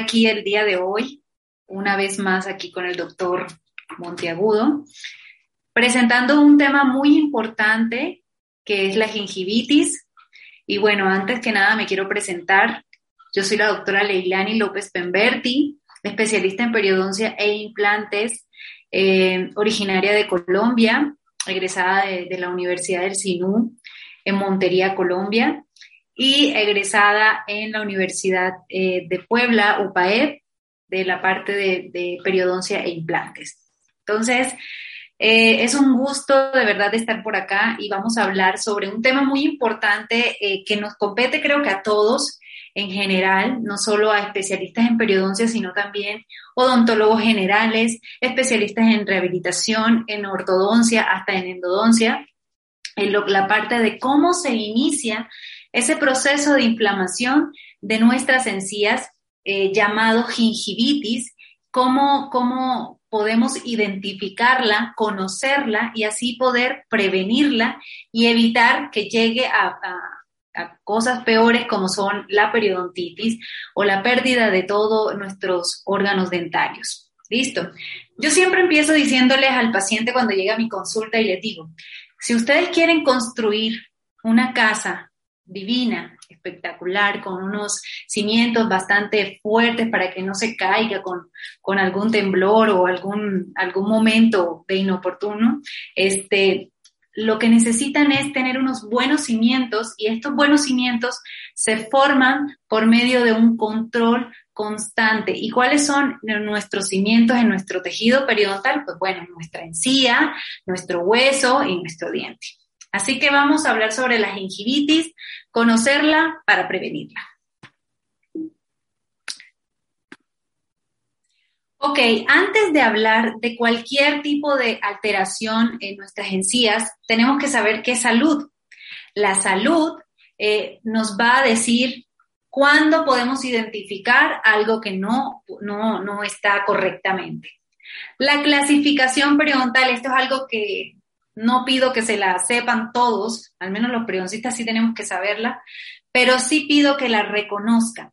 aquí el día de hoy, una vez más aquí con el doctor Monteagudo, presentando un tema muy importante que es la gingivitis. Y bueno, antes que nada me quiero presentar. Yo soy la doctora Leilani López Pemberti, especialista en periodoncia e implantes, eh, originaria de Colombia, egresada de, de la Universidad del Sinú en Montería, Colombia y egresada en la Universidad eh, de Puebla, UPAEP, de la parte de, periodoncia e implantes. Entonces, eh, es un gusto de verdad de estar por acá y vamos a hablar sobre un tema muy importante eh, que nos compete creo que a todos en general, no solo a especialistas en periodoncia, sino también odontólogos generales, especialistas en rehabilitación, en ortodoncia, hasta en endodoncia, en la parte de cómo se inicia ese proceso de inflamación de nuestras encías eh, llamado gingivitis, cómo, cómo podemos identificarla, conocerla y así poder prevenirla y evitar que llegue a, a cosas peores como son la periodontitis o la pérdida de todos nuestros órganos dentarios. Listo. Yo siempre empiezo diciéndoles al paciente cuando llega a mi consulta y les digo, si ustedes quieren construir una casa divina, espectacular, con unos cimientos bastante fuertes para que no se caiga con, algún temblor o algún, algún momento de inoportuno. Este, lo que necesitan es tener unos buenos cimientos y estos buenos cimientos se forman por medio de un control constante. ¿Y cuáles son nuestros cimientos en nuestro tejido periodontal? Pues bueno, nuestra encía, nuestro hueso y nuestro diente. Así que vamos a hablar sobre la gingivitis, conocerla para prevenirla. Ok, antes de hablar de cualquier tipo de alteración en nuestras encías, tenemos que saber qué es salud. La salud eh, nos va a decir cuándo podemos identificar algo que no, no, no está correctamente. La clasificación periodontal, esto es algo que no pido que se la sepan todos, al menos los periodoncistas sí tenemos que saberla, pero sí pido que la reconozcan.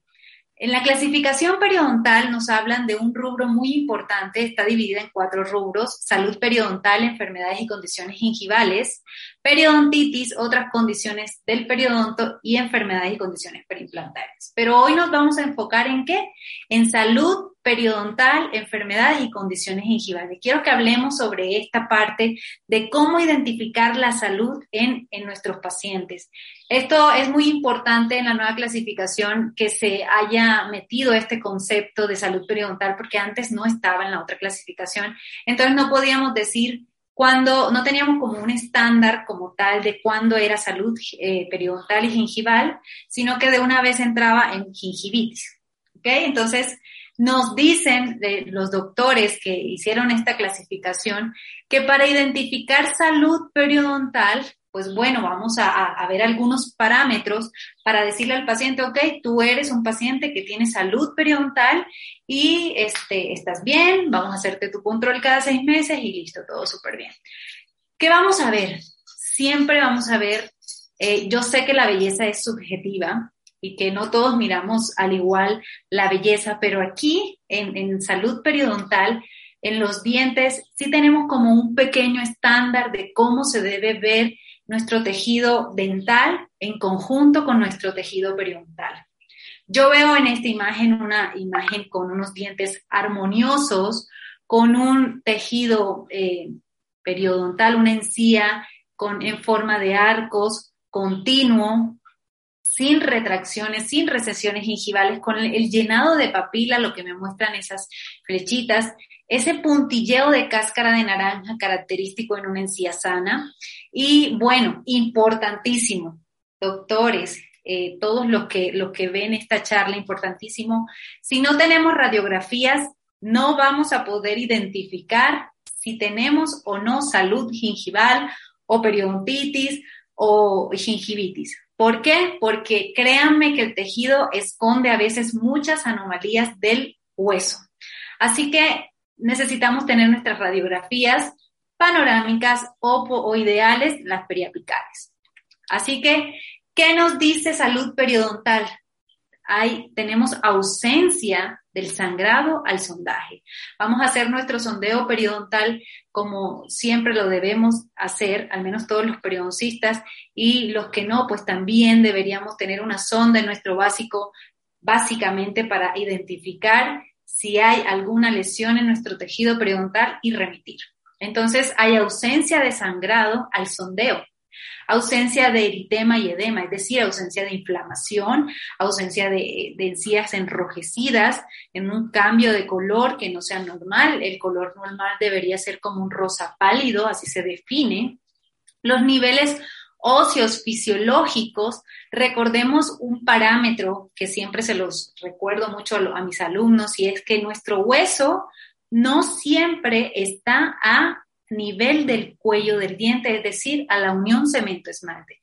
En la clasificación periodontal nos hablan de un rubro muy importante, está dividida en cuatro rubros, salud periodontal, enfermedades y condiciones gingivales, periodontitis, otras condiciones del periodonto y enfermedades y condiciones periimplantarias. Pero hoy nos vamos a enfocar en qué? En salud periodontal, enfermedades y condiciones gingivales. Quiero que hablemos sobre esta parte de cómo identificar la salud en, en, nuestros pacientes. Esto es muy importante en la nueva clasificación que se haya metido este concepto de salud periodontal porque antes no estaba en la otra clasificación. Entonces no podíamos decir cuando no teníamos como un estándar como tal de cuándo era salud eh, periodontal y gingival, sino que de una vez entraba en gingivitis. ¿Ok? Entonces, nos dicen los doctores que hicieron esta clasificación que para identificar salud periodontal, pues bueno, vamos a, ver algunos parámetros para decirle al paciente, ok, tú eres un paciente que tiene salud periodontal y este, estás bien, vamos a hacerte tu control cada seis meses y listo, todo súper bien. ¿Qué vamos a ver? Siempre vamos a ver, eh, yo sé que la belleza es subjetiva, y que no todos miramos al igual la belleza, pero aquí en, salud periodontal, en los dientes, sí tenemos como un pequeño estándar de cómo se debe ver nuestro tejido dental en conjunto con nuestro tejido periodontal. Yo veo en esta imagen una imagen con unos dientes armoniosos, con un tejido eh, periodontal, una encía con, en forma de arcos continuo, sin retracciones, sin recesiones gingivales, con el llenado de papila, lo que me muestran esas flechitas, ese puntilleo de cáscara de naranja característico en una encía sana. Y bueno, importantísimo, doctores, eh, todos los que, los que ven esta charla, importantísimo, si no tenemos radiografías, no vamos a poder identificar si tenemos o no salud gingival o periodontitis o gingivitis. ¿Por qué? Porque créanme que el tejido esconde a veces muchas anomalías del hueso. Así que necesitamos tener nuestras radiografías panorámicas o, ideales, las periapicales. Así que, ¿qué nos dice salud periodontal? Hay, tenemos ausencia del sangrado al sondaje. Vamos a hacer nuestro sondeo periodontal como siempre lo debemos hacer, al menos todos los periodoncistas, y los que no, pues también deberíamos tener una sonda en nuestro básico, básicamente para identificar si hay alguna lesión en nuestro tejido periodontal y remitir. Entonces, hay ausencia de sangrado al sondeo ausencia de eritema y edema, es decir, ausencia de inflamación, ausencia de, encías enrojecidas, en un cambio de color que no sea normal. El color normal debería ser como un rosa pálido, así se define. Los niveles óseos fisiológicos, recordemos un parámetro que siempre se los recuerdo mucho a, mis alumnos y es que nuestro hueso no siempre está a nivel del cuello del diente, es decir, a la unión cemento-esmalte.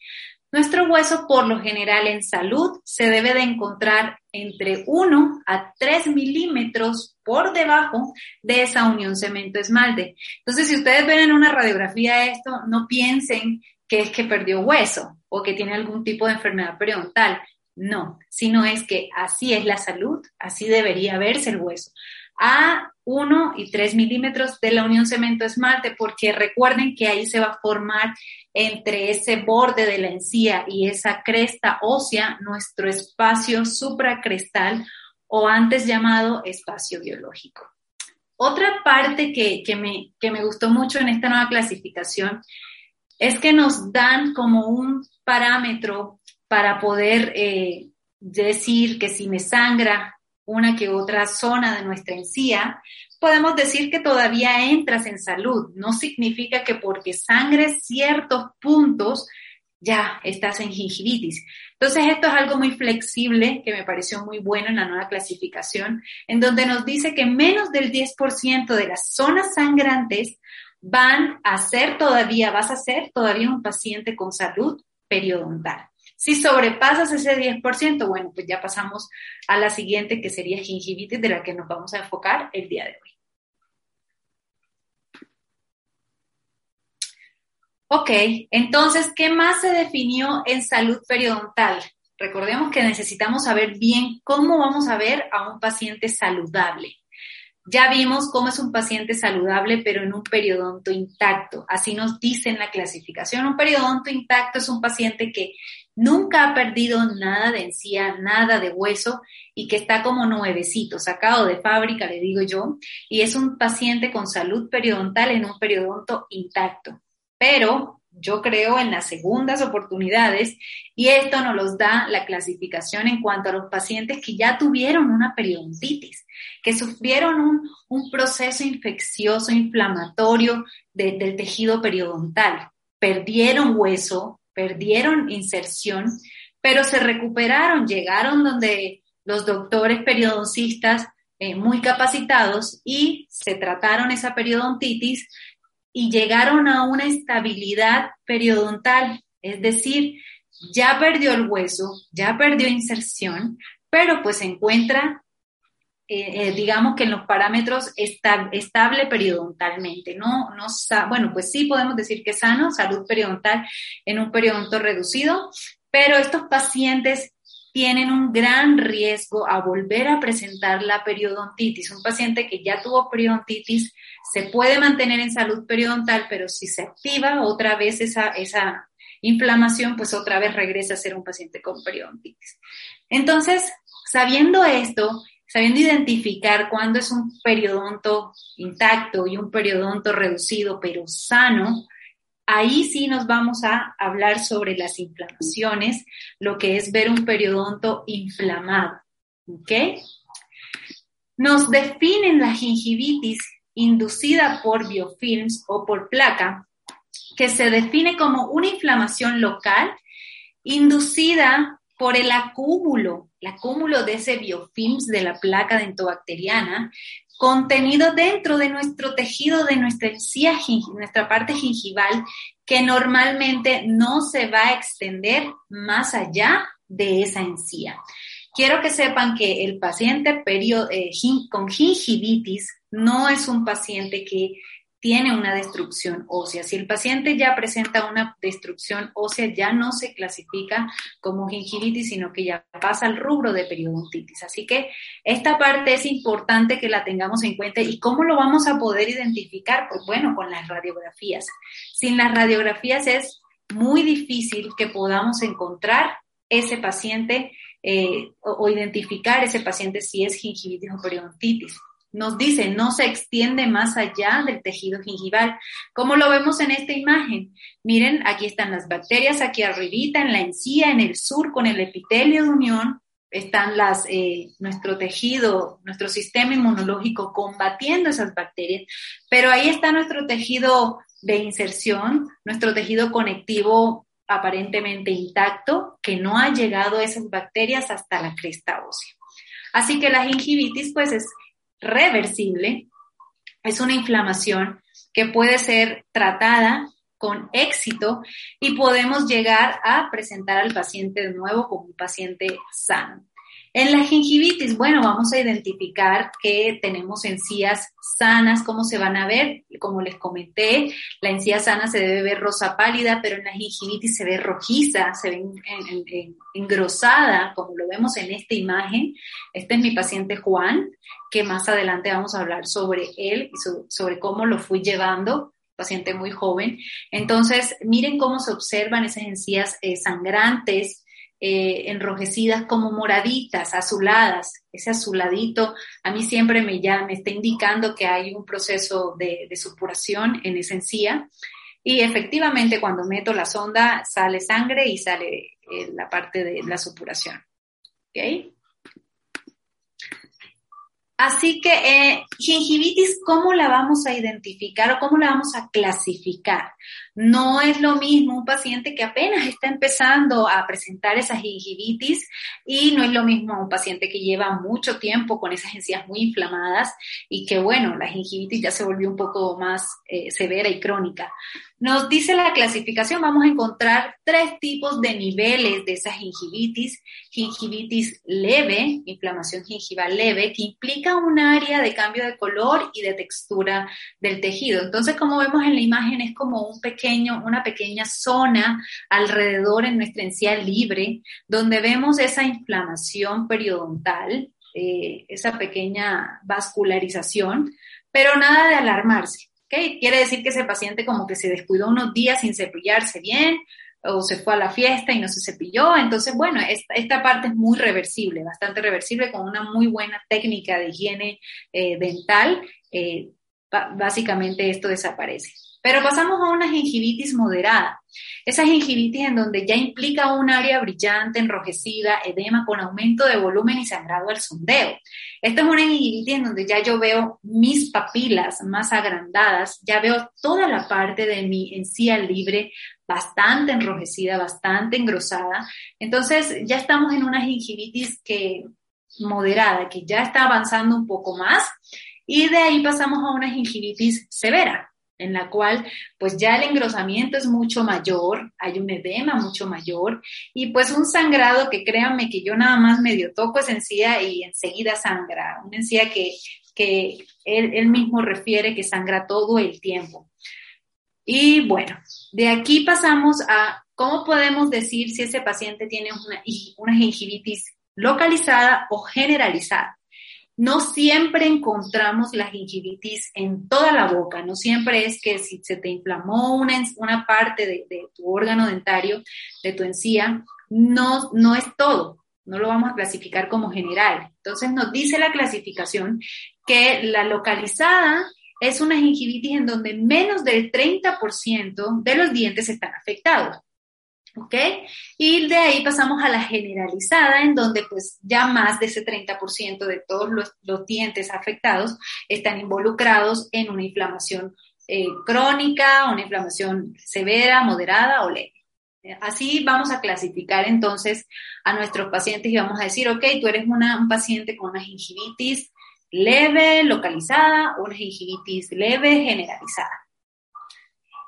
Nuestro hueso, por lo general en salud, se debe de encontrar entre 1 a 3 milímetros por debajo de esa unión cemento-esmalte. Entonces, si ustedes ven en una radiografía esto, no piensen que es que perdió hueso o que tiene algún tipo de enfermedad periodontal. No, sino es que así es la salud, así debería verse el hueso a 1 y 3 milímetros de la unión cemento-esmalte, porque recuerden que ahí se va a formar entre ese borde de la encía y esa cresta ósea nuestro espacio supracrestal o antes llamado espacio biológico. Otra parte que, me, me gustó mucho en esta nueva clasificación es que nos dan como un parámetro para poder eh, decir que si me sangra una que otra zona de nuestra encía, podemos decir que todavía entras en salud. No significa que porque sangres ciertos puntos ya estás en gingivitis. Entonces, esto es algo muy flexible que me pareció muy bueno en la nueva clasificación, en donde nos dice que menos del 10% de las zonas sangrantes van a ser todavía, vas a ser todavía un paciente con salud periodontal. Si sobrepasas ese 10%, bueno, pues ya pasamos a la siguiente que sería gingivitis de la que nos vamos a enfocar el día de hoy. Ok, entonces, ¿qué más se definió en salud periodontal? Recordemos que necesitamos saber bien cómo vamos a ver a un paciente saludable. Ya vimos cómo es un paciente saludable, pero en un periodonto intacto. Así nos dice en la clasificación. Un periodonto intacto es un paciente que nunca ha perdido nada de encía, nada de hueso y que está como nuevecito, sacado de fábrica, le digo yo, y es un paciente con salud periodontal en un periodonto intacto. Pero yo creo en las segundas oportunidades y esto nos los da la clasificación en cuanto a los pacientes que ya tuvieron una periodontitis, que sufrieron un, proceso infeccioso, inflamatorio del tejido periodontal, perdieron hueso, perdieron inserción, pero se recuperaron, llegaron donde los doctores periodoncistas eh, muy capacitados y se trataron esa periodontitis y llegaron a una estabilidad periodontal, es decir, ya perdió el hueso, ya perdió inserción, pero pues se encuentra, eh, eh, digamos que en los parámetros estable periodontalmente, no, no, bueno, pues sí podemos decir que sano, salud periodontal en un periodonto reducido, pero estos pacientes tienen un gran riesgo a volver a presentar la periodontitis. Un paciente que ya tuvo periodontitis se puede mantener en salud periodontal, pero si se activa otra vez esa, esa inflamación, pues otra vez regresa a ser un paciente con periodontitis. Entonces, sabiendo esto, sabiendo identificar cuándo es un periodonto intacto y un periodonto reducido pero sano, Ahí sí nos vamos a hablar sobre las inflamaciones, lo que es ver un periodonto inflamado. ¿Ok? Nos definen la gingivitis inducida por biofilms o por placa, que se define como una inflamación local inducida por el acúmulo, el acúmulo de ese biofilms de la placa dentobacteriana contenido dentro de nuestro tejido, de nuestra encía, nuestra parte gingival, que normalmente no se va a extender más allá de esa encía. Quiero que sepan que el paciente eh, con gingivitis no es un paciente que tiene una destrucción ósea. Si el paciente ya presenta una destrucción ósea, ya no se clasifica como gingivitis, sino que ya pasa al rubro de periodontitis. Así que esta parte es importante que la tengamos en cuenta. ¿Y cómo lo vamos a poder identificar? Pues bueno, con las radiografías. Sin las radiografías es muy difícil que podamos encontrar ese paciente eh, o, identificar ese paciente si es gingivitis o periodontitis nos dice, no se extiende más allá del tejido gingival. ¿Cómo lo vemos en esta imagen? Miren, aquí están las bacterias, aquí arribita, en la encía, en el sur, con el epitelio de unión, están las, eh, nuestro tejido, nuestro sistema inmunológico combatiendo esas bacterias, pero ahí está nuestro tejido de inserción, nuestro tejido conectivo aparentemente intacto, que no ha llegado esas bacterias hasta la cresta ósea. Así que la gingivitis, pues es reversible, es una inflamación que puede ser tratada con éxito y podemos llegar a presentar al paciente de nuevo como un paciente sano. En la gingivitis, bueno, vamos a identificar que tenemos encías sanas, cómo se van a ver, como les comenté, la encía sana se debe ver rosa pálida, pero en la gingivitis se ve rojiza, se ve engrosada, como lo vemos en esta imagen. Este es mi paciente Juan, que más adelante vamos a hablar sobre él y sobre cómo lo fui llevando paciente muy joven. Entonces, miren cómo se observan esas encías eh, sangrantes, eh, enrojecidas como moraditas, azuladas. Ese azuladito a mí siempre me, ya, me está indicando que hay un proceso de, supuración en esa encía. Y efectivamente cuando meto la sonda sale sangre y sale eh, la parte de la supuración. ¿Okay? Así que eh, gingivitis, ¿cómo la vamos a identificar o cómo la vamos a clasificar? No es lo mismo un paciente que apenas está empezando a presentar esa gingivitis y no es lo mismo un paciente que lleva mucho tiempo con esas encías muy inflamadas y que, bueno, la gingivitis ya se volvió un poco más eh, severa y crónica. Nos dice la clasificación, vamos a encontrar tres tipos de niveles de esa gingivitis. Gingivitis leve, inflamación gingival leve, que implica un área de cambio de color y de textura del tejido. Entonces, como vemos en la imagen, es como un pequeño, una pequeña zona alrededor en nuestra encía libre, donde vemos esa inflamación periodontal, eh, esa pequeña vascularización, pero nada de alarmarse. Quiere decir que ese paciente como que se descuidó unos días sin cepillarse bien o se fue a la fiesta y no se cepilló. Entonces, bueno, esta, parte es muy reversible, bastante reversible con una muy buena técnica de higiene eh, dental. Eh, básicamente esto desaparece. Pero pasamos a una gingivitis moderada. Esa gingivitis en donde ya implica un área brillante, enrojecida, edema con aumento de volumen y sangrado al sondeo. Esta es una gingivitis en donde ya yo veo mis papilas más agrandadas, ya veo toda la parte de mi encía libre bastante enrojecida, bastante engrosada. Entonces ya estamos en una gingivitis que moderada, que ya está avanzando un poco más y de ahí pasamos a una gingivitis severa en la cual pues ya el engrosamiento es mucho mayor, hay un edema mucho mayor y pues un sangrado que créanme que yo nada más medio toco esa encía y enseguida sangra, una encía que, que él, él mismo refiere que sangra todo el tiempo. Y bueno, de aquí pasamos a cómo podemos decir si ese paciente tiene una, una gingivitis localizada o generalizada. No siempre encontramos la gingivitis en toda la boca, no siempre es que si se te inflamó una, una parte de, tu órgano dentario, de tu encía, no, no es todo, no lo vamos a clasificar como general. Entonces nos dice la clasificación que la localizada es una gingivitis en donde menos del 30% de los dientes están afectados. ¿Ok? Y de ahí pasamos a la generalizada, en donde pues ya más de ese 30% de todos los, dientes afectados están involucrados en una inflamación eh, crónica, una inflamación severa, moderada o leve. Así vamos a clasificar entonces a nuestros pacientes y vamos a decir, ok, tú eres un paciente con una gingivitis leve, localizada, una gingivitis leve, generalizada.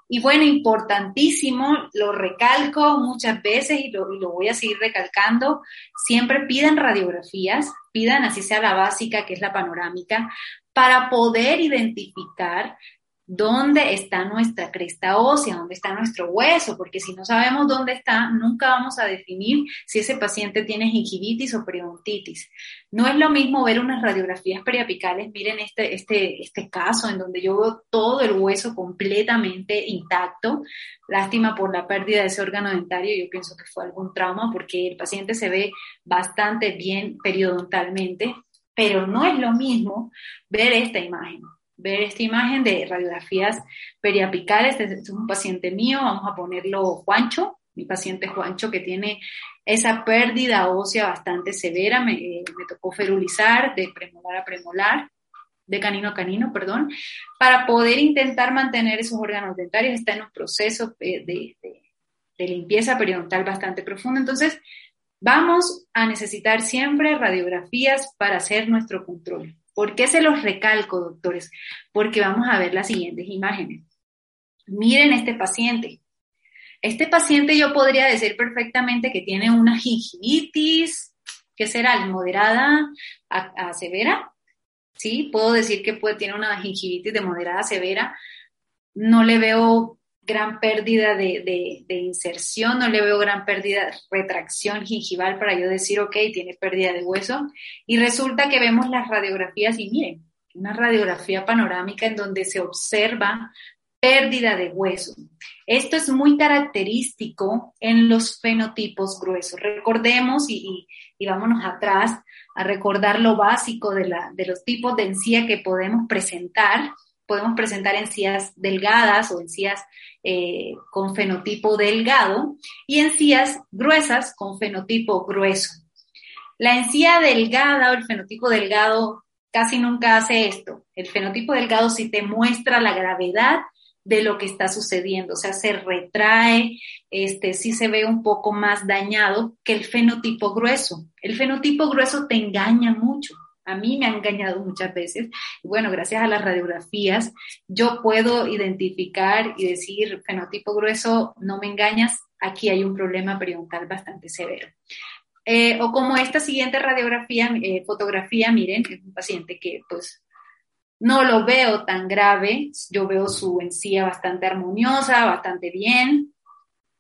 Y bueno, importantísimo, lo recalco muchas veces y lo, voy a seguir recalcando, siempre pidan radiografías, pidan así sea la básica, que es la panorámica, para poder identificar dónde está nuestra cresta ósea, dónde está nuestro hueso, porque si no sabemos dónde está, nunca vamos a definir si ese paciente tiene gingivitis o periodontitis. No es lo mismo ver unas radiografías periapicales, miren este, este, este caso en donde yo veo todo el hueso completamente intacto, lástima por la pérdida de ese órgano dentario, yo pienso que fue algún trauma porque el paciente se ve bastante bien periodontalmente, pero no es lo mismo ver esta imagen ver esta imagen de radiografías periapicales. Este es un paciente mío, vamos a ponerlo Juancho, mi paciente Juancho que tiene esa pérdida ósea bastante severa, me, eh, tocó ferulizar de premolar a premolar, de canino a canino, perdón, para poder intentar mantener esos órganos dentarios. Está en un proceso de, de, de limpieza periodontal bastante profundo. Entonces, vamos a necesitar siempre radiografías para hacer nuestro control. ¿Por qué se los recalco, doctores? Porque vamos a ver las siguientes imágenes. Miren este paciente. Este paciente yo podría decir perfectamente que tiene una gingivitis, que será moderada a, severa. Sí, puedo decir que puede, tiene una gingivitis de moderada a severa. No le veo gran pérdida de, inserción, no le veo gran pérdida, de retracción gingival para yo decir, ok, tiene pérdida de hueso. Y resulta que vemos las radiografías y miren, una radiografía panorámica en donde se observa pérdida de hueso. Esto es muy característico en los fenotipos gruesos. Recordemos y, y, vámonos atrás a recordar lo básico de, la, de los tipos de encía que podemos presentar podemos presentar encías delgadas o encías eh, con fenotipo delgado y encías gruesas con fenotipo grueso. La encía delgada o el fenotipo delgado casi nunca hace esto. El fenotipo delgado sí te muestra la gravedad de lo que está sucediendo, o sea, se retrae, este, sí se ve un poco más dañado que el fenotipo grueso. El fenotipo grueso te engaña mucho a mí me ha engañado muchas veces. Bueno, gracias a las radiografías, yo puedo identificar y decir, fenotipo grueso, no me engañas, aquí hay un problema periodontal bastante severo. Eh, o como esta siguiente radiografía, eh, fotografía, miren, es un paciente que pues no lo veo tan grave, yo veo su encía bastante armoniosa, bastante bien,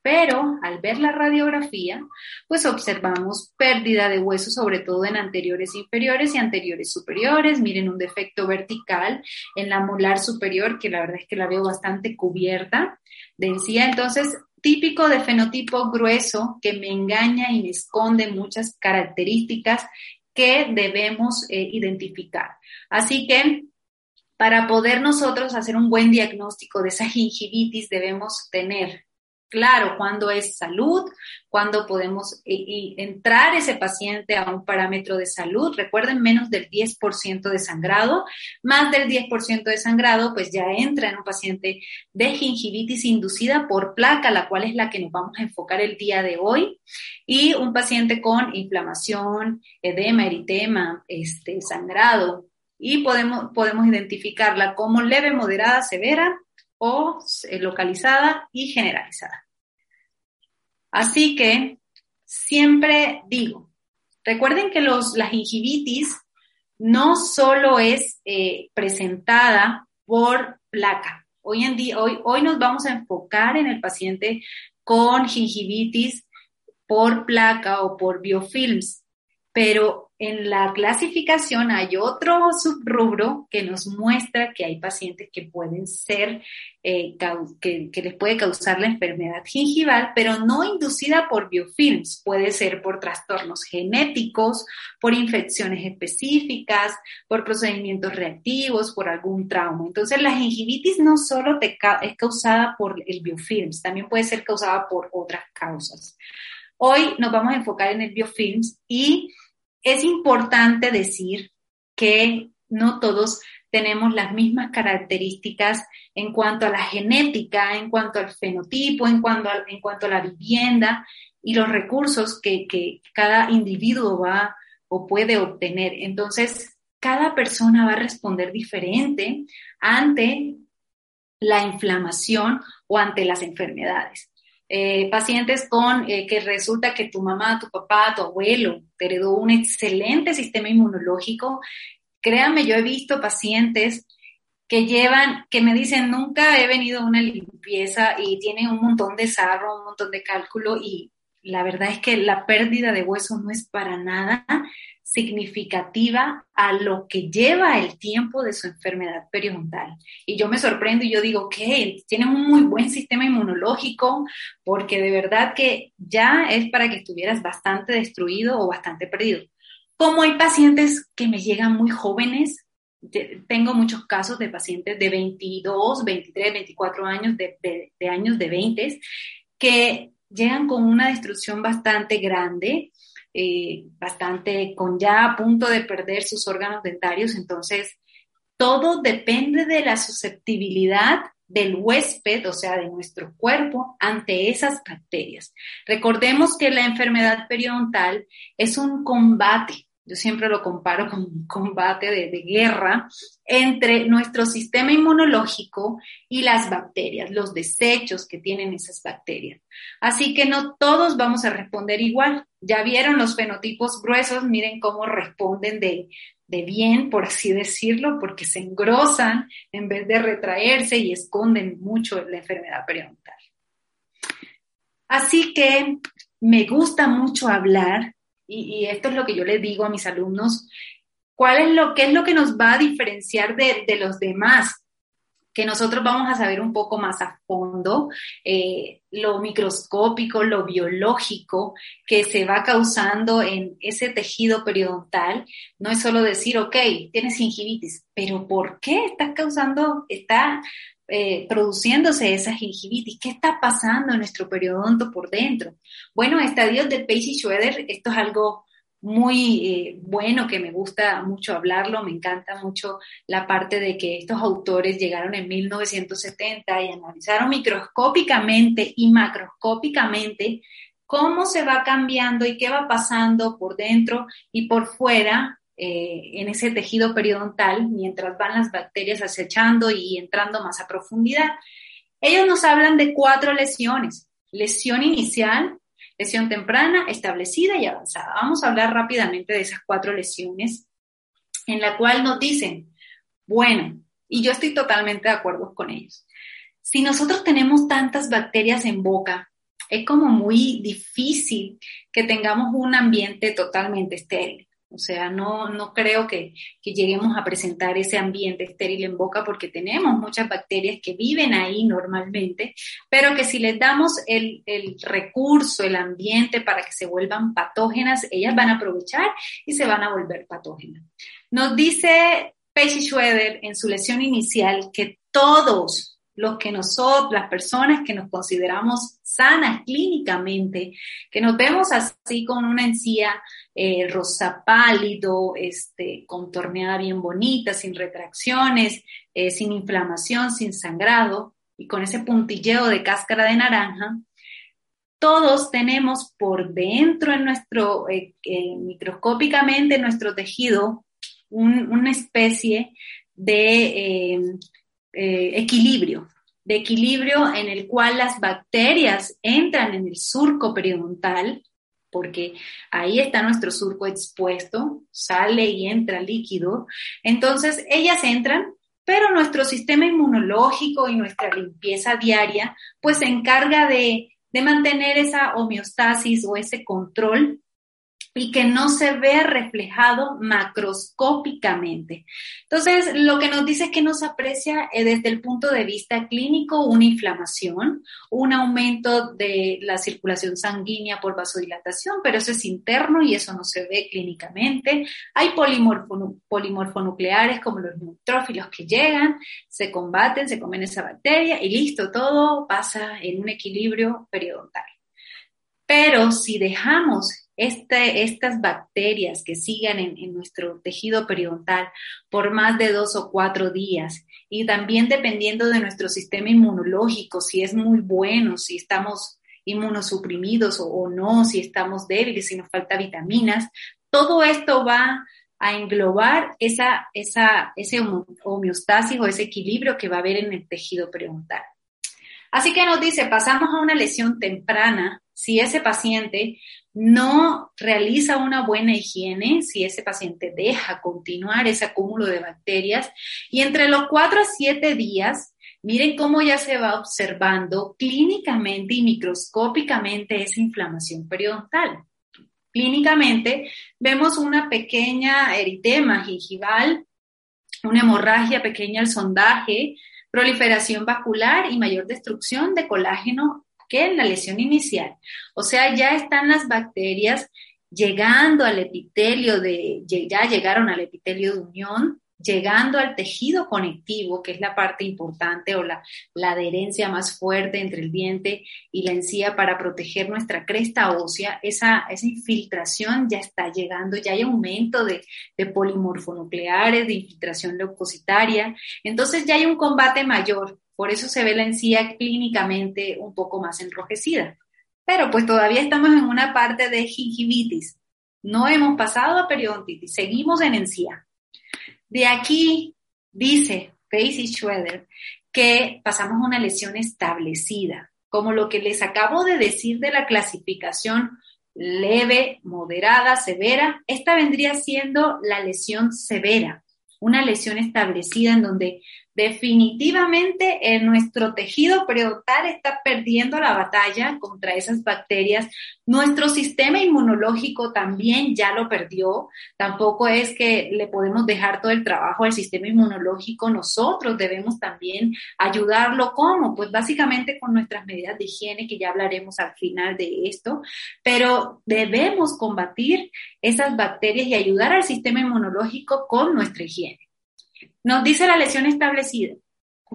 pero al ver la radiografía, pues observamos pérdida de hueso, sobre todo en anteriores inferiores y anteriores superiores. Miren un defecto vertical en la molar superior, que la verdad es que la veo bastante cubierta de encía. Entonces, típico de fenotipo grueso que me engaña y me esconde muchas características que debemos eh, identificar. Así que para poder nosotros hacer un buen diagnóstico de esa gingivitis debemos tener claro cuándo es salud, cuándo podemos entrar ese paciente a un parámetro de salud. Recuerden, menos del 10% de sangrado, más del 10% de sangrado, pues ya entra en un paciente de gingivitis inducida por placa, la cual es la que nos vamos a enfocar el día de hoy, y un paciente con inflamación, edema, eritema, este, sangrado. Y podemos, podemos identificarla como leve, moderada, severa o eh, localizada y generalizada. Así que siempre digo, recuerden que los, la gingivitis no solo es eh, presentada por placa. Hoy, en día, hoy, hoy nos vamos a enfocar en el paciente con gingivitis por placa o por biofilms, pero en la clasificación hay otro subrubro que nos muestra que hay pacientes que pueden ser, eh, que, les puede causar la enfermedad gingival, pero no inducida por biofilms. Puede ser por trastornos genéticos, por infecciones específicas, por procedimientos reactivos, por algún trauma. Entonces, la gingivitis no solo es causada por el biofilms, también puede ser causada por otras causas. Hoy nos vamos a enfocar en el biofilms y es importante decir que no todos tenemos las mismas características en cuanto a la genética, en cuanto al fenotipo, en cuanto a, la vivienda y los recursos que cada individuo va o puede obtener. Entonces, cada persona va a responder diferente ante la inflamación o ante las enfermedades. Eh, pacientes con eh, que resulta que tu mamá, tu papá, tu abuelo te heredó un excelente sistema inmunológico. Créanme, yo he visto pacientes que llevan, que me dicen, nunca he venido a una limpieza y tienen un montón de sarro, un montón de cálculo y la verdad es que la pérdida de hueso no es para nada significativa a lo que lleva el tiempo de su enfermedad periodontal. Y yo me sorprendo y yo digo, que tienen un muy buen sistema inmunológico porque de verdad que ya es para que estuvieras bastante destruido o bastante perdido. Como hay pacientes que me llegan muy jóvenes, tengo muchos casos de pacientes de 22, 23, 24 años, de, años de 20, que llegan con una destrucción bastante grande, eh, bastante con ya a punto de perder sus órganos dentarios. Entonces, todo depende de la susceptibilidad del huésped, o sea, de nuestro cuerpo, ante esas bacterias. Recordemos que la enfermedad periodontal es un combate yo siempre lo comparo con un combate de, guerra entre nuestro sistema inmunológico y las bacterias, los desechos que tienen esas bacterias. Así que no todos vamos a responder igual. Ya vieron los fenotipos gruesos, miren cómo responden de, de bien, por así decirlo, porque se engrosan en vez de retraerse y esconden mucho la enfermedad periodontal. Así que me gusta mucho hablar y, esto es lo que yo les digo a mis alumnos, ¿cuál es lo, qué es lo que nos va a diferenciar de, de los demás? que nosotros vamos a saber un poco más a fondo eh, lo microscópico, lo biológico que se va causando en ese tejido periodontal. No es solo decir, ok, tienes gingivitis, pero ¿por qué estás causando, está eh, produciéndose esa gingivitis? ¿Qué está pasando en nuestro periodonto por dentro? Bueno, estadios de y Schroeder, esto es algo muy eh, bueno que me gusta mucho hablarlo, me encanta mucho la parte de que estos autores llegaron en 1970 y analizaron microscópicamente y macroscópicamente cómo se va cambiando y qué va pasando por dentro y por fuera eh, en ese tejido periodontal mientras van las bacterias acechando y entrando más a profundidad. Ellos nos hablan de cuatro lesiones. Lesión inicial, lesión temprana, establecida y avanzada. Vamos a hablar rápidamente de esas cuatro lesiones en la cual nos dicen, bueno, y yo estoy totalmente de acuerdo con ellos. Si nosotros tenemos tantas bacterias en boca, es como muy difícil que tengamos un ambiente totalmente estéril. O sea, no, no creo que, lleguemos a presentar ese ambiente estéril en boca porque tenemos muchas bacterias que viven ahí normalmente, pero que si les damos el, recurso, el ambiente para que se vuelvan patógenas, ellas van a aprovechar y se van a volver patógenas. Nos dice Pacey Schroeder en su lesión inicial que todos los que nosotros, las personas que nos consideramos sanas clínicamente, que nos vemos así con una encía eh, rosa pálido, este, contorneada bien bonita, sin retracciones, eh, sin inflamación, sin sangrado y con ese puntilleo de cáscara de naranja, todos tenemos por dentro en nuestro, eh, microscópicamente en nuestro tejido, una especie de equilibrio, de equilibrio en el cual las bacterias entran en el surco periodontal porque ahí está nuestro surco expuesto, sale y entra líquido. Entonces, ellas entran, pero nuestro sistema inmunológico y nuestra limpieza diaria, pues se encarga de, de mantener esa homeostasis o ese control y que no se vea reflejado macroscópicamente. Entonces, lo que nos dice es que no se aprecia eh, desde el punto de vista clínico una inflamación, un aumento de la circulación sanguínea por vasodilatación, pero eso es interno y eso no se ve clínicamente. Hay polimorfonucleares como los neutrófilos que llegan, se combaten, se comen esa bacteria y listo, todo pasa en un equilibrio periodontal. Pero si dejamos estas bacterias que sigan en, nuestro tejido periodontal por más de dos o cuatro días y también dependiendo de nuestro sistema inmunológico, si es muy bueno, si estamos inmunosuprimidos o, o no, si estamos débiles, si nos falta vitaminas, todo esto va a englobar esa, esa, ese homeostasis o ese equilibrio que va a haber en el tejido periodontal. Así que nos dice, pasamos a una lesión temprana si ese paciente no realiza una buena higiene, si ese paciente deja continuar ese acúmulo de bacterias, y entre los 4 a 7 días, miren cómo ya se va observando clínicamente y microscópicamente esa inflamación periodontal. Clínicamente vemos una pequeña eritema gingival, una hemorragia pequeña al sondaje, proliferación vascular y mayor destrucción de colágeno que en la lesión inicial. O sea, ya están las bacterias llegando al epitelio de, ya llegaron al epitelio de unión, llegando al tejido conectivo, que es la parte importante o la, adherencia más fuerte entre el diente y la encía para proteger nuestra cresta ósea, esa, esa infiltración ya está llegando, ya hay aumento de, de polimorfonucleares, de infiltración leucocitaria, entonces ya hay un combate mayor, por eso se ve la encía clínicamente un poco más enrojecida. Pero pues todavía estamos en una parte de gingivitis. No hemos pasado a periodontitis, seguimos en encía. De aquí dice Pace Schroeder que pasamos a una lesión establecida, como lo que les acabo de decir de la clasificación leve, moderada, severa. Esta vendría siendo la lesión severa, una lesión establecida en donde definitivamente en nuestro tejido periodontal está perdiendo la batalla contra esas bacterias. Nuestro sistema inmunológico también ya lo perdió. Tampoco es que le podemos dejar todo el trabajo al sistema inmunológico. Nosotros debemos también ayudarlo. ¿Cómo? Pues básicamente con nuestras medidas de higiene, que ya hablaremos al final de esto. Pero debemos combatir esas bacterias y ayudar al sistema inmunológico con nuestra higiene. Nos dice la lesión establecida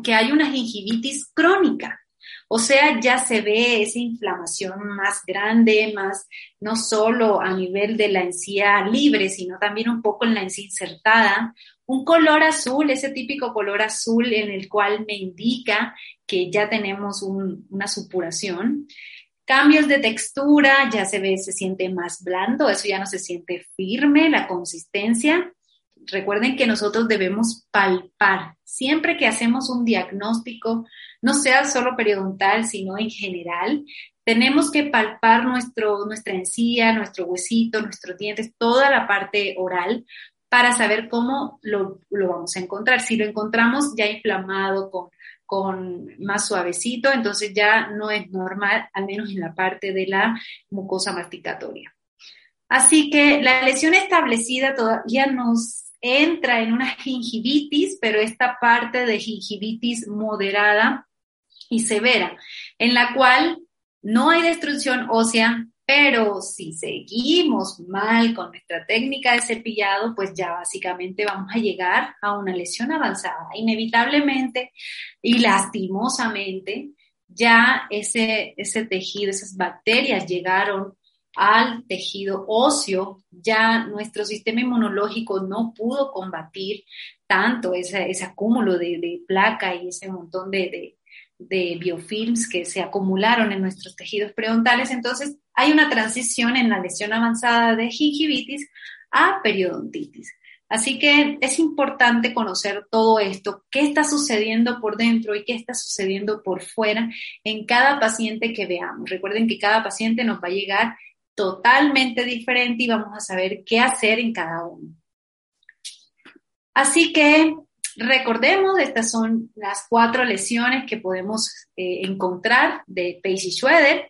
que hay una gingivitis crónica, o sea, ya se ve esa inflamación más grande, más no solo a nivel de la encía libre, sino también un poco en la encía insertada. Un color azul, ese típico color azul en el cual me indica que ya tenemos una supuración. Cambios de textura, ya se ve, se siente más blando, eso ya no se siente firme, la consistencia. Recuerden que nosotros debemos palpar. Siempre que hacemos un diagnóstico, no sea solo periodontal, sino en general, tenemos que palpar nuestro, nuestra encía, nuestro huesito, nuestros dientes, toda la parte oral para saber cómo lo, vamos a encontrar. Si lo encontramos ya inflamado, con, con más suavecito, entonces ya no es normal, al menos en la parte de la mucosa masticatoria. Así que la lesión establecida todavía nos entra en una gingivitis, pero esta parte de gingivitis moderada y severa, en la cual no hay destrucción ósea, pero si seguimos mal con nuestra técnica de cepillado, pues ya básicamente vamos a llegar a una lesión avanzada. Inevitablemente y lastimosamente, ya ese, ese tejido, esas bacterias llegaron al tejido óseo, ya nuestro sistema inmunológico no pudo combatir tanto ese, acúmulo de, placa y ese montón de, de, biofilms que se acumularon en nuestros tejidos preontales. Entonces, hay una transición en la lesión avanzada de gingivitis a periodontitis. Así que es importante conocer todo esto, qué está sucediendo por dentro y qué está sucediendo por fuera en cada paciente que veamos. Recuerden que cada paciente nos va a llegar totalmente diferente y vamos a saber qué hacer en cada uno. Así que recordemos, estas son las cuatro lesiones que podemos eh, encontrar de Pacey Schroeder,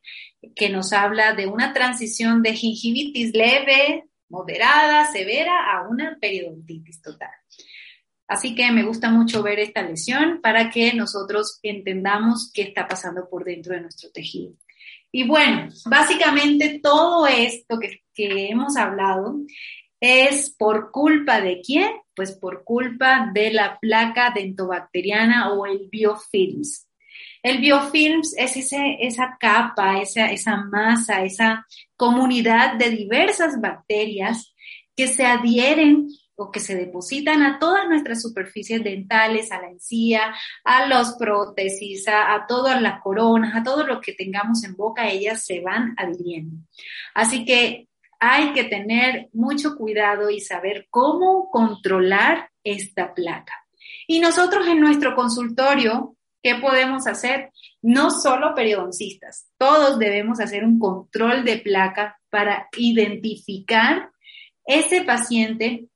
que nos habla de una transición de gingivitis leve, moderada, severa, a una periodontitis total. Así que me gusta mucho ver esta lesión para que nosotros entendamos qué está pasando por dentro de nuestro tejido. Y bueno, básicamente todo esto que, hemos hablado es por culpa de quién? Pues por culpa de la placa dentobacteriana o el biofilms. El biofilms es ese, esa capa, esa, esa masa, esa comunidad de diversas bacterias que se adhieren que se depositan a todas nuestras superficies dentales, a la encía, a los prótesis, a, todas las coronas, a todo lo que tengamos en boca, ellas se van adhiriendo. Así que hay que tener mucho cuidado y saber cómo controlar esta placa. Y nosotros en nuestro consultorio ¿qué podemos hacer? No solo periodoncistas, todos debemos hacer un control de placa para identificar ese paciente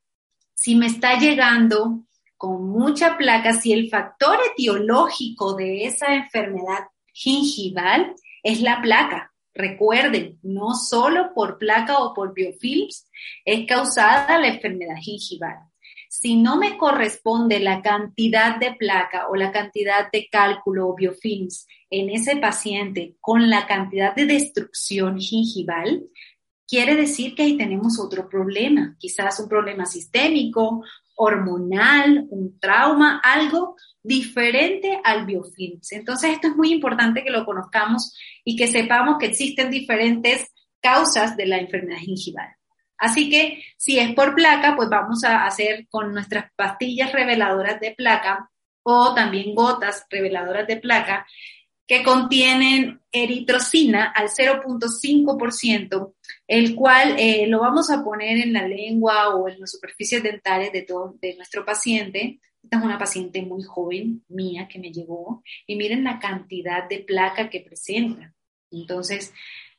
si me está llegando con mucha placa, si el factor etiológico de esa enfermedad gingival es la placa. Recuerden, no solo por placa o por biofilms es causada la enfermedad gingival. Si no me corresponde la cantidad de placa o la cantidad de cálculo o biofilms en ese paciente con la cantidad de destrucción gingival, quiere decir que ahí tenemos otro problema, quizás un problema sistémico, hormonal, un trauma, algo diferente al biofilms. Entonces, esto es muy importante que lo conozcamos y que sepamos que existen diferentes causas de la enfermedad gingival. Así que si es por placa, pues vamos a hacer con nuestras pastillas reveladoras de placa o también gotas reveladoras de placa que contienen eritrocina al 0.5%, el cual eh, lo vamos a poner en la lengua o en las superficies dentales de, todo, de nuestro paciente. Esta es una paciente muy joven mía que me llegó y miren la cantidad de placa que presenta. Entonces,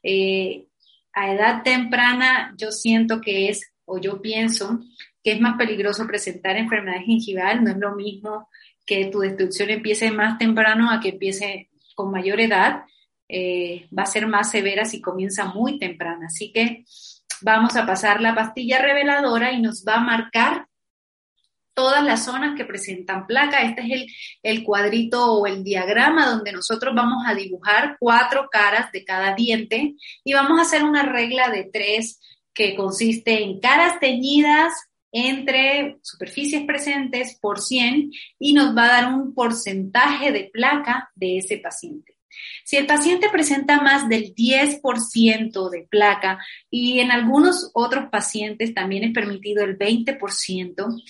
eh, a edad temprana yo siento que es, o yo pienso, que es más peligroso presentar enfermedad gingival, no es lo mismo que tu destrucción empiece más temprano a que empiece con mayor edad, eh, va a ser más severa si comienza muy temprana. Así que vamos a pasar la pastilla reveladora y nos va a marcar todas las zonas que presentan placa. Este es el, el, cuadrito o el diagrama donde nosotros vamos a dibujar cuatro caras de cada diente y vamos a hacer una regla de tres que consiste en caras teñidas entre superficies presentes por 100 y nos va a dar un porcentaje de placa de ese paciente. Si el paciente presenta más del 10% de placa y en algunos otros pacientes también es permitido el 20%,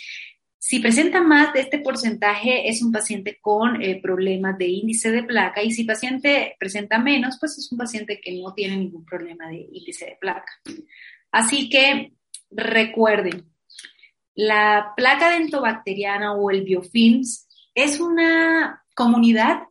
si presenta más de este porcentaje es un paciente con eh, problemas de índice de placa y si el paciente presenta menos, pues es un paciente que no tiene ningún problema de índice de placa. Así que recuerden, la placa dentobacteriana o el biofilms es una comunidad,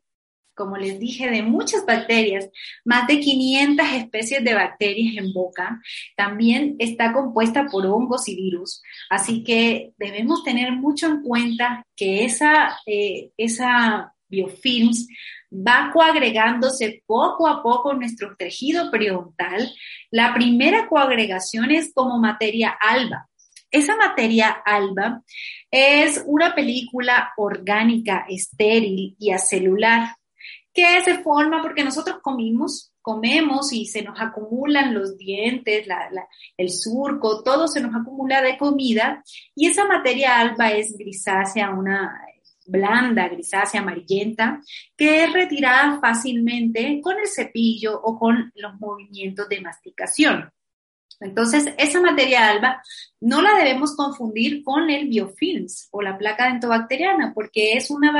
como les dije, de muchas bacterias, más de 500 especies de bacterias en boca. También está compuesta por hongos y virus, así que debemos tener mucho en cuenta que esa, eh, esa biofilms va coagregándose poco a poco en nuestro tejido periodontal. La primera coagregación es como materia alba, esa materia alba es una película orgánica, estéril y acelular que se forma porque nosotros comimos, comemos y se nos acumulan los dientes, el surco, todo se nos acumula de comida y esa materia alba es grisácea, una blanda, grisácea, amarillenta, que es retirada fácilmente con el cepillo o con los movimientos de masticación. Entonces, esa materia alba no la debemos confundir con el biofilms o la placa dentobacteriana, porque es una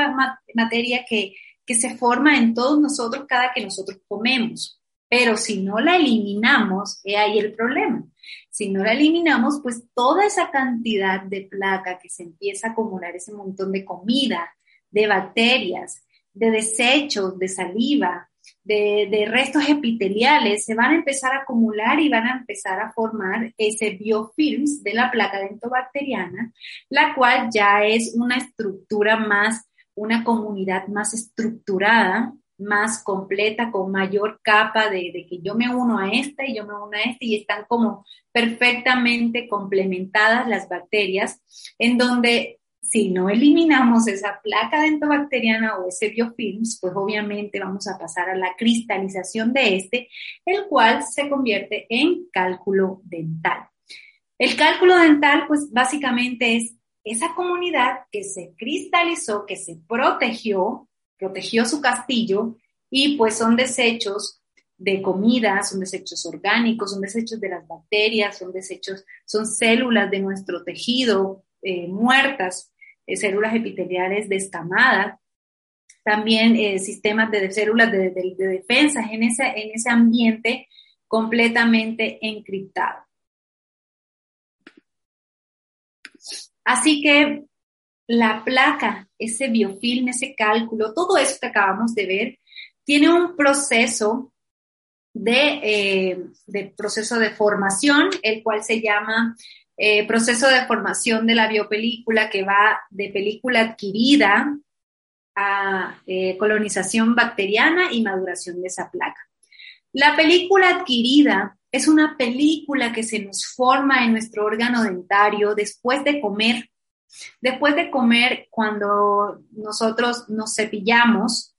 materia que, que se forma en todos nosotros cada que nosotros comemos. Pero si no la eliminamos, es ahí el problema. Si no la eliminamos, pues toda esa cantidad de placa que se empieza a acumular, ese montón de comida, de bacterias, de desechos, de saliva, de, restos epiteliales se van a empezar a acumular y van a empezar a formar ese biofilms de la placa dentobacteriana, la cual ya es una estructura más, una comunidad más estructurada, más completa, con mayor capa de, de, que yo me uno a esta y yo me uno a esta y están como perfectamente complementadas las bacterias, en donde si no eliminamos esa placa dentobacteriana o ese biofilms, pues obviamente vamos a pasar a la cristalización de este, el cual se convierte en cálculo dental. El cálculo dental, pues básicamente es esa comunidad que se cristalizó, que se protegió, protegió su castillo y pues son desechos de comida, son desechos orgánicos, son desechos de las bacterias, son desechos, son células de nuestro tejido eh, muertas eh, células epiteliales descamadas, también eh, sistemas de, células de, defensa en ese, en ese ambiente completamente encriptado. Así que la placa, ese biofilm, ese cálculo, todo eso que acabamos de ver, tiene un proceso de, eh, proceso de formación, el cual se llama eh, proceso de formación de la biopelícula, que va de película adquirida a eh, colonización bacteriana y maduración de esa placa. La película adquirida es una película que se nos forma en nuestro órgano dentario después de comer. Después de comer, cuando nosotros nos cepillamos,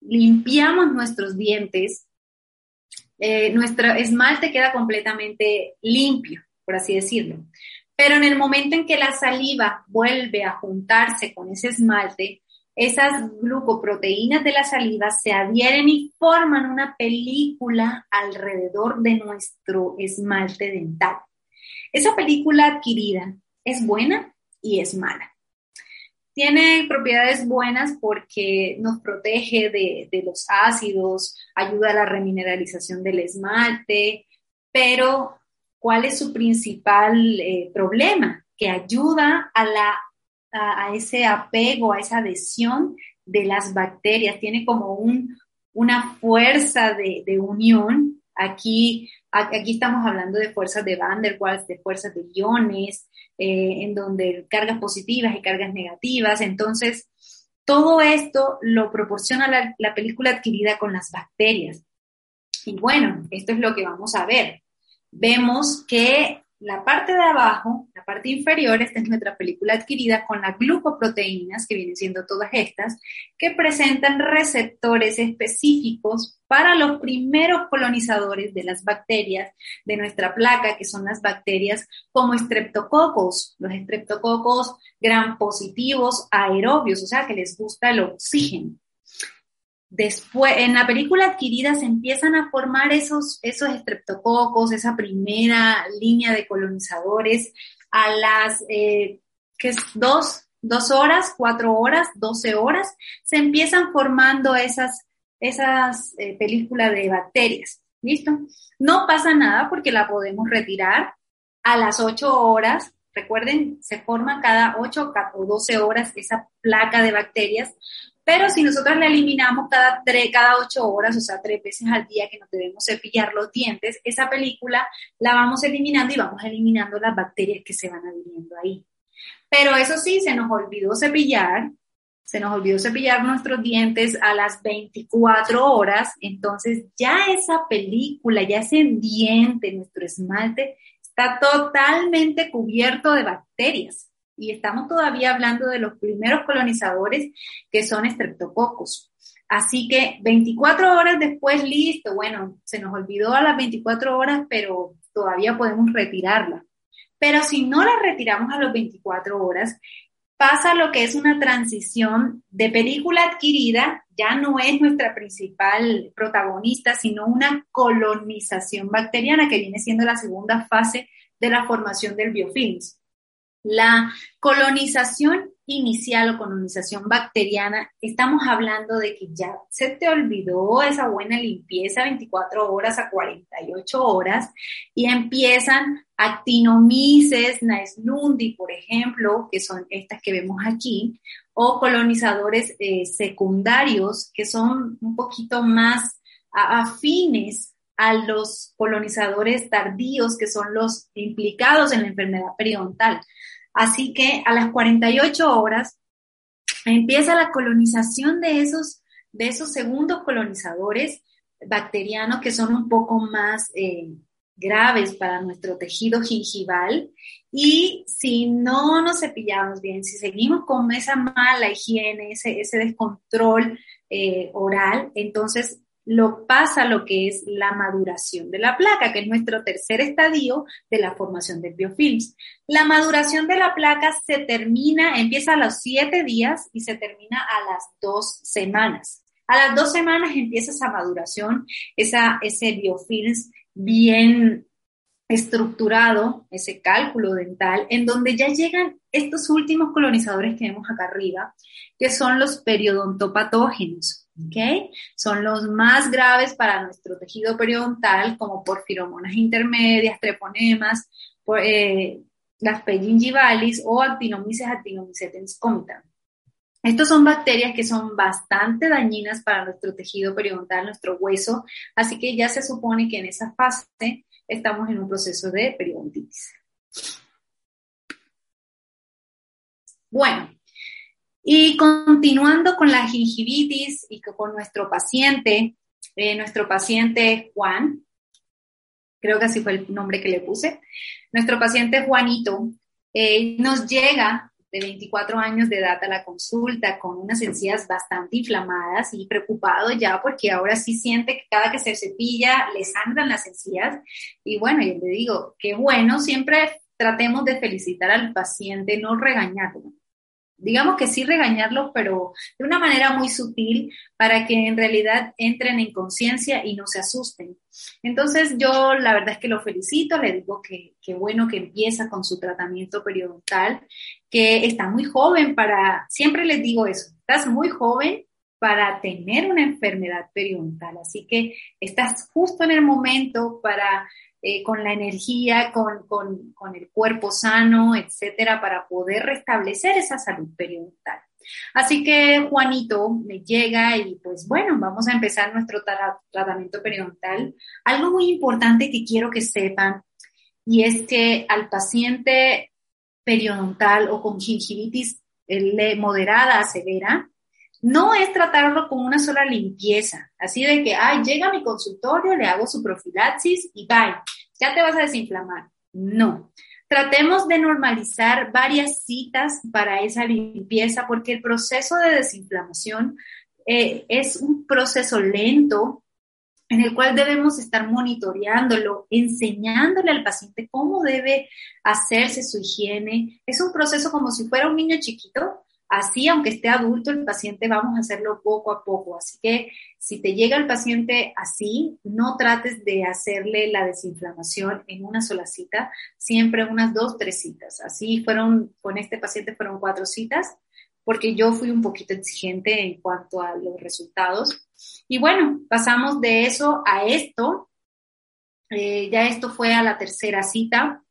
limpiamos nuestros dientes, eh, nuestro esmalte queda completamente limpio, por así decirlo. Pero en el momento en que la saliva vuelve a juntarse con ese esmalte, esas glucoproteínas de la saliva se adhieren y forman una película alrededor de nuestro esmalte dental. Esa película adquirida es buena y es mala. Tiene propiedades buenas porque nos protege de, los ácidos, ayuda a la remineralización del esmalte, pero ¿cuál es su principal eh, problema? Que ayuda a, la, a, ese apego, a esa adhesión de las bacterias. Tiene como un, una fuerza de, de unión. Aquí, aquí estamos hablando de fuerzas de Van der Waals, de fuerzas de iones, eh, en donde cargas positivas y cargas negativas. Entonces, todo esto lo proporciona la, la película adquirida con las bacterias. Y bueno, esto es lo que vamos a ver. Vemos que la parte de abajo, la parte inferior, esta es nuestra película adquirida con las glucoproteínas, que vienen siendo todas estas, que presentan receptores específicos para los primeros colonizadores de las bacterias de nuestra placa, que son las bacterias como estreptococos, los estreptococos gran positivos aerobios, o sea, que les gusta el oxígeno. Después, en la película adquirida se empiezan a formar esos, esos estreptococos, esa primera línea de colonizadores a las eh, que es dos, dos horas, cuatro horas, doce horas, se empiezan formando esas, esas eh, películas de bacterias. ¿Listo? No pasa nada porque la podemos retirar a las ocho horas. Recuerden, se forma cada ocho o doce horas esa placa de bacterias pero si nosotros la eliminamos cada, tres, cada ocho horas, o sea, tres veces al día que nos debemos cepillar los dientes, esa película la vamos eliminando y vamos eliminando las bacterias que se van adhiriendo ahí. Pero eso sí, se nos olvidó cepillar, se nos olvidó cepillar nuestros dientes a las 24 horas, entonces ya esa película, ya ese diente, nuestro esmalte, está totalmente cubierto de bacterias y estamos todavía hablando de los primeros colonizadores que son estreptococos. Así que 24 horas después, listo, bueno, se nos olvidó a las 24 horas, pero todavía podemos retirarla. Pero si no la retiramos a las 24 horas, pasa lo que es una transición de película adquirida, ya no es nuestra principal protagonista, sino una colonización bacteriana que viene siendo la segunda fase de la formación del biofilms. La colonización inicial o colonización bacteriana, estamos hablando de que ya se te olvidó esa buena limpieza 24 horas a 48 horas y empiezan actinomices, naeslundi, por ejemplo, que son estas que vemos aquí, o colonizadores eh, secundarios que son un poquito más afines a los colonizadores tardíos, que son los implicados en la enfermedad periodontal. Así que a las 48 horas empieza la colonización de esos, de esos segundos colonizadores bacterianos que son un poco más eh, graves para nuestro tejido gingival. Y si no nos cepillamos bien, si seguimos con esa mala higiene, ese, ese descontrol eh, oral, entonces lo pasa lo que es la maduración de la placa, que es nuestro tercer estadio de la formación de biofilms. La maduración de la placa se termina, empieza a los siete días y se termina a las dos semanas. A las dos semanas empieza esa maduración, esa, ese biofilms bien estructurado, ese cálculo dental, en donde ya llegan estos últimos colonizadores que vemos acá arriba, que son los periodontopatógenos. ¿Ok? Son los más graves para nuestro tejido periodontal, como porfiromonas intermedias, treponemas, eh, las Peyingivalis o Actinomyces actinomycetens comitan. Estos son bacterias que son bastante dañinas para nuestro tejido periodontal, nuestro hueso, así que ya se supone que en esa fase estamos en un proceso de periodontitis. Bueno, y continuando con la gingivitis y con nuestro paciente, eh, nuestro paciente Juan, creo que así fue el nombre que le puse, nuestro paciente Juanito eh, nos llega de 24 años de edad a la consulta con unas encías bastante inflamadas y preocupado ya porque ahora sí siente que cada que se cepilla le sangran las encías. Y bueno, yo le digo, qué bueno, siempre tratemos de felicitar al paciente, no regañarlo digamos que sí regañarlos, pero de una manera muy sutil para que en realidad entren en conciencia y no se asusten. Entonces yo la verdad es que lo felicito, le digo que, bueno que empieza con su tratamiento periodontal, que está muy joven para, siempre les digo eso, estás muy joven para tener una enfermedad periodontal, así que estás justo en el momento para eh, con la energía, con, con, con, el cuerpo sano, etcétera, para poder restablecer esa salud periodontal. Así que Juanito me llega y pues bueno, vamos a empezar nuestro tratamiento periodontal. Algo muy importante que quiero que sepan y es que al paciente periodontal o con gingivitis eh, moderada a severa, no es tratarlo con una sola limpieza, así de que, ay, llega a mi consultorio, le hago su profilaxis y bye, ya te vas a desinflamar. No. Tratemos de normalizar varias citas para esa limpieza porque el proceso de desinflamación eh, es un proceso lento en el cual debemos estar monitoreándolo, enseñándole al paciente cómo debe hacerse su higiene. Es un proceso como si fuera un niño chiquito, Así, aunque esté adulto, el paciente vamos a hacerlo poco a poco. Así que si te llega el paciente así, no trates de hacerle la desinflamación en una sola cita, siempre unas dos, tres citas. Así fueron, con este paciente fueron cuatro citas, porque yo fui un poquito exigente en cuanto a los resultados. Y bueno, pasamos de eso a esto. Eh, ya esto fue a la tercera cita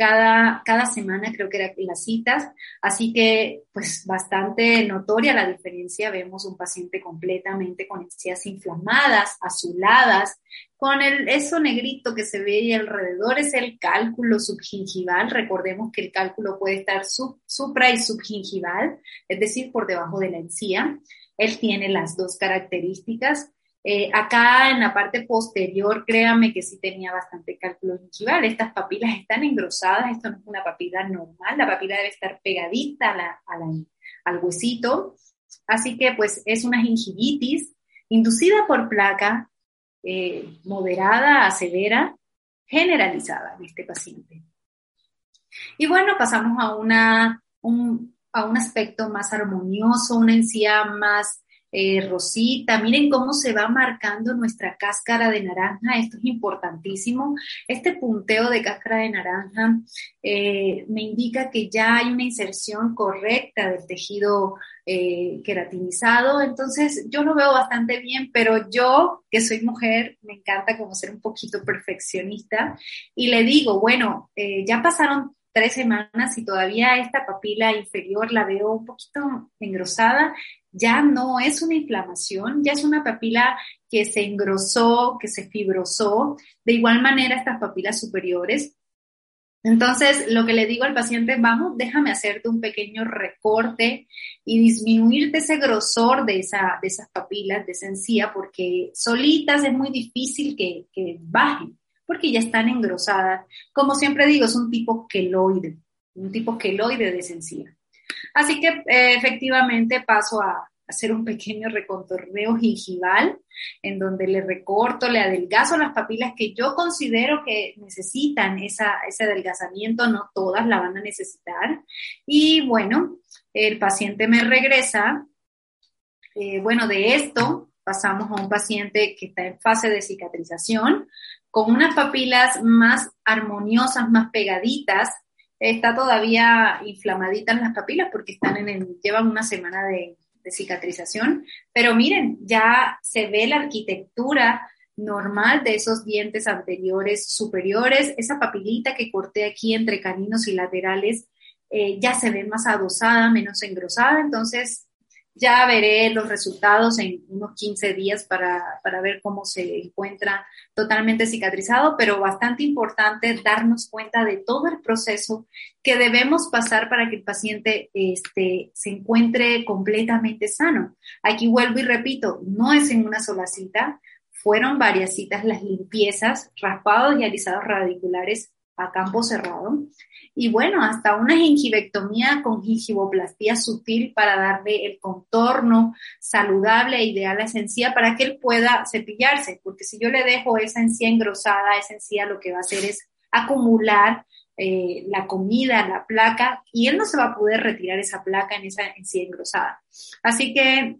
cada, cada semana, creo que eran las citas, así que pues bastante notoria la diferencia, vemos un paciente completamente con encías inflamadas, azuladas, con el, eso negrito que se ve ahí alrededor. Es el cálculo subgingival, recordemos que el cálculo puede estar supra y subgingival, es decir, por debajo de la encía, él tiene las dos características, eh, acá en la parte posterior, créame que sí tenía bastante cálculo gingival. Estas papilas están engrosadas, esto no es una papila normal, la papila debe estar pegadita al huesito. Así que pues es una gingivitis inducida por placa eh, moderada a severa, generalizada en este paciente. Y bueno, pasamos a, una, a un aspecto más armonioso, una encía más eh, rosita. Miren cómo se va marcando nuestra cáscara de naranja. Esto es importantísimo. Este punteo de cáscara de naranja eh, me indica que ya hay una inserción correcta del tejido eh, queratinizado. Entonces, yo lo veo bastante bien, pero yo, que soy mujer, me encanta como ser un poquito perfeccionista y le digo, bueno, ya pasaron tres semanas y todavía esta papila inferior la veo un poquito engrosada, ya no es una inflamación, ya es una papila que se engrosó, que se fibrosó. De igual manera, estas papilas superiores. Entonces, lo que le digo al paciente, vamos, déjame hacerte un pequeño recorte y disminuirte ese grosor de, esa, de esas papilas, de esa porque solitas es muy difícil que, que bajen porque ya están engrosadas. Como siempre digo, es un tipo queloide, un tipo queloide de sencilla. Así que eh, efectivamente paso a hacer un pequeño recontorneo gingival en donde le recorto, le adelgazo las papilas que yo considero que necesitan esa, ese adelgazamiento, no todas la van a necesitar. Y bueno, el paciente me regresa. Eh, bueno, de esto pasamos a un paciente que está en fase de cicatrización, con unas papilas más armoniosas, más pegaditas. Está todavía inflamadita en las papilas porque están en el, llevan una semana de, cicatrización, pero miren, ya se ve la arquitectura normal de esos dientes anteriores superiores. Esa papilita que corté aquí entre caninos y laterales eh, ya se ve más adosada, menos engrosada, entonces ya veré los resultados en unos 15 días para, para, ver cómo se encuentra totalmente cicatrizado, pero bastante importante darnos cuenta de todo el proceso que debemos pasar para que el paciente este, se encuentre completamente sano. Aquí vuelvo y repito, no es en una sola cita, fueron varias citas las limpiezas, raspados y alisados radiculares a campo cerrado. Y bueno, hasta una gingivectomía con gingivoplastía sutil para darle el contorno saludable e ideal a esa encía para que él pueda cepillarse, porque si yo le dejo esa encía engrosada, esa encía lo que va a hacer es acumular eh, la comida, la placa, y él no se va a poder retirar esa placa en esa encía engrosada. Así que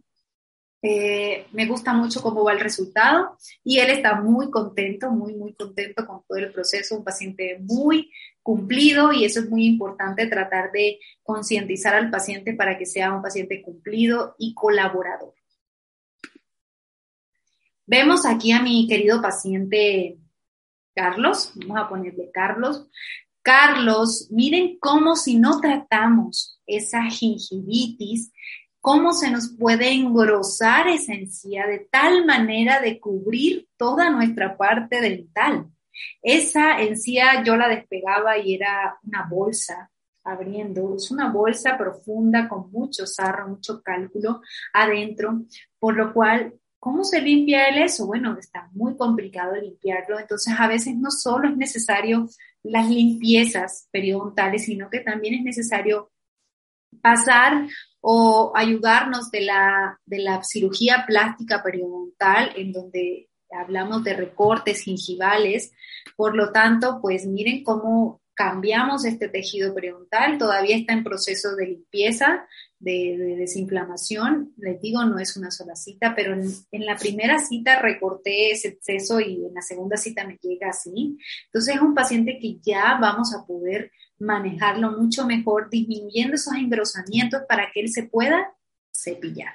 eh, me gusta mucho cómo va el resultado y él está muy contento, muy, muy contento con todo el proceso, un paciente muy cumplido y eso es muy importante, tratar de concientizar al paciente para que sea un paciente cumplido y colaborador. Vemos aquí a mi querido paciente Carlos, vamos a ponerle Carlos. Carlos, miren cómo si no tratamos esa gingivitis, cómo se nos puede engrosar esa encía de tal manera de cubrir toda nuestra parte dental. Esa encía yo la despegaba y era una bolsa abriendo, es una bolsa profunda con mucho sarro, mucho cálculo adentro, por lo cual, ¿cómo se limpia el eso? Bueno, está muy complicado limpiarlo, entonces a veces no solo es necesario las limpiezas periodontales, sino que también es necesario pasar o ayudarnos de la, de la cirugía plástica periodontal, en donde hablamos de recortes gingivales. Por lo tanto, pues miren cómo cambiamos este tejido periodontal, todavía está en proceso de limpieza, de, desinflamación. Les digo, no es una sola cita, pero en, la primera cita recorté ese exceso y en la segunda cita me llega así. Entonces es un paciente que ya vamos a poder manejarlo mucho mejor, disminuyendo esos engrosamientos para que él se pueda cepillar.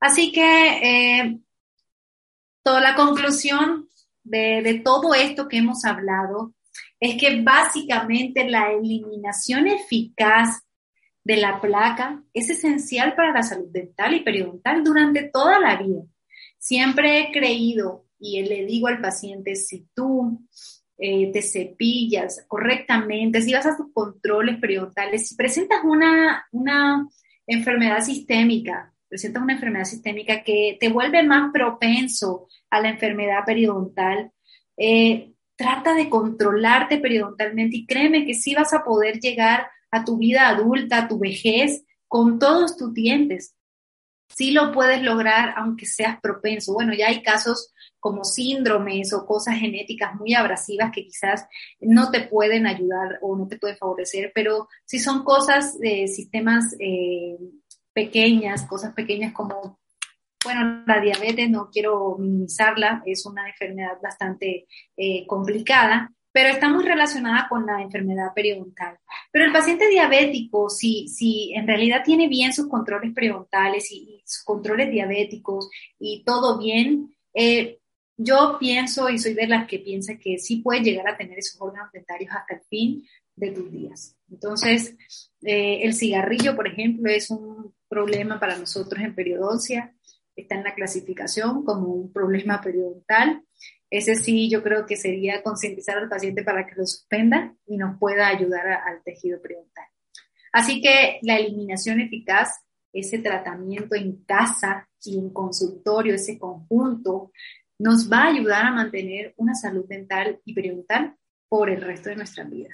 Así que eh, toda la conclusión de, de todo esto que hemos hablado es que básicamente la eliminación eficaz de la placa es esencial para la salud dental y periodontal durante toda la vida. Siempre he creído y le digo al paciente, si tú eh, te cepillas correctamente, si vas a tus controles periodontales, si presentas una, una enfermedad sistémica, presentas una enfermedad sistémica que te vuelve más propenso a la enfermedad periodontal, eh, trata de controlarte periodontalmente y créeme que sí vas a poder llegar a tu vida adulta, a tu vejez, con todos tus dientes. Sí lo puedes lograr aunque seas propenso. Bueno, ya hay casos como síndromes o cosas genéticas muy abrasivas que quizás no te pueden ayudar o no te pueden favorecer, pero si son cosas de sistemas eh, pequeñas, cosas pequeñas como, bueno, la diabetes, no quiero minimizarla, es una enfermedad bastante eh, complicada, pero está muy relacionada con la enfermedad periodontal. Pero el paciente diabético, si, si en realidad tiene bien sus controles periodontales y, sus controles diabéticos y todo bien, eh, yo pienso y soy de las que piensa que sí puedes llegar a tener esos órganos dentarios hasta el fin de tus días. Entonces, eh, el cigarrillo, por ejemplo, es un problema para nosotros en periodoncia, está en la clasificación como un problema periodontal. Ese sí, yo creo que sería concientizar al paciente para que lo suspenda y nos pueda ayudar al tejido periodontal. Así que la eliminación eficaz, ese tratamiento en casa y en consultorio, ese conjunto, nos va a ayudar a mantener una salud dental y periodontal por el resto de nuestra vida.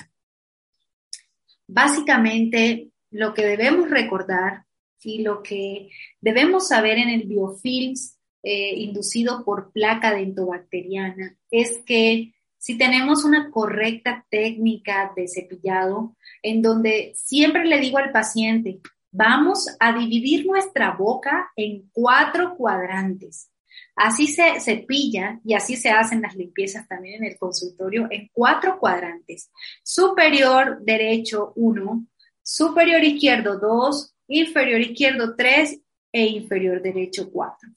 Básicamente, lo que debemos recordar y lo que debemos saber en el biofilms eh, inducido por placa dentobacteriana es que si tenemos una correcta técnica de cepillado, en donde siempre le digo al paciente, vamos a dividir nuestra boca en cuatro cuadrantes. Así se cepilla y así se hacen las limpiezas también en el consultorio en cuatro cuadrantes. Superior derecho 1, superior izquierdo 2, inferior izquierdo 3 e inferior derecho 4.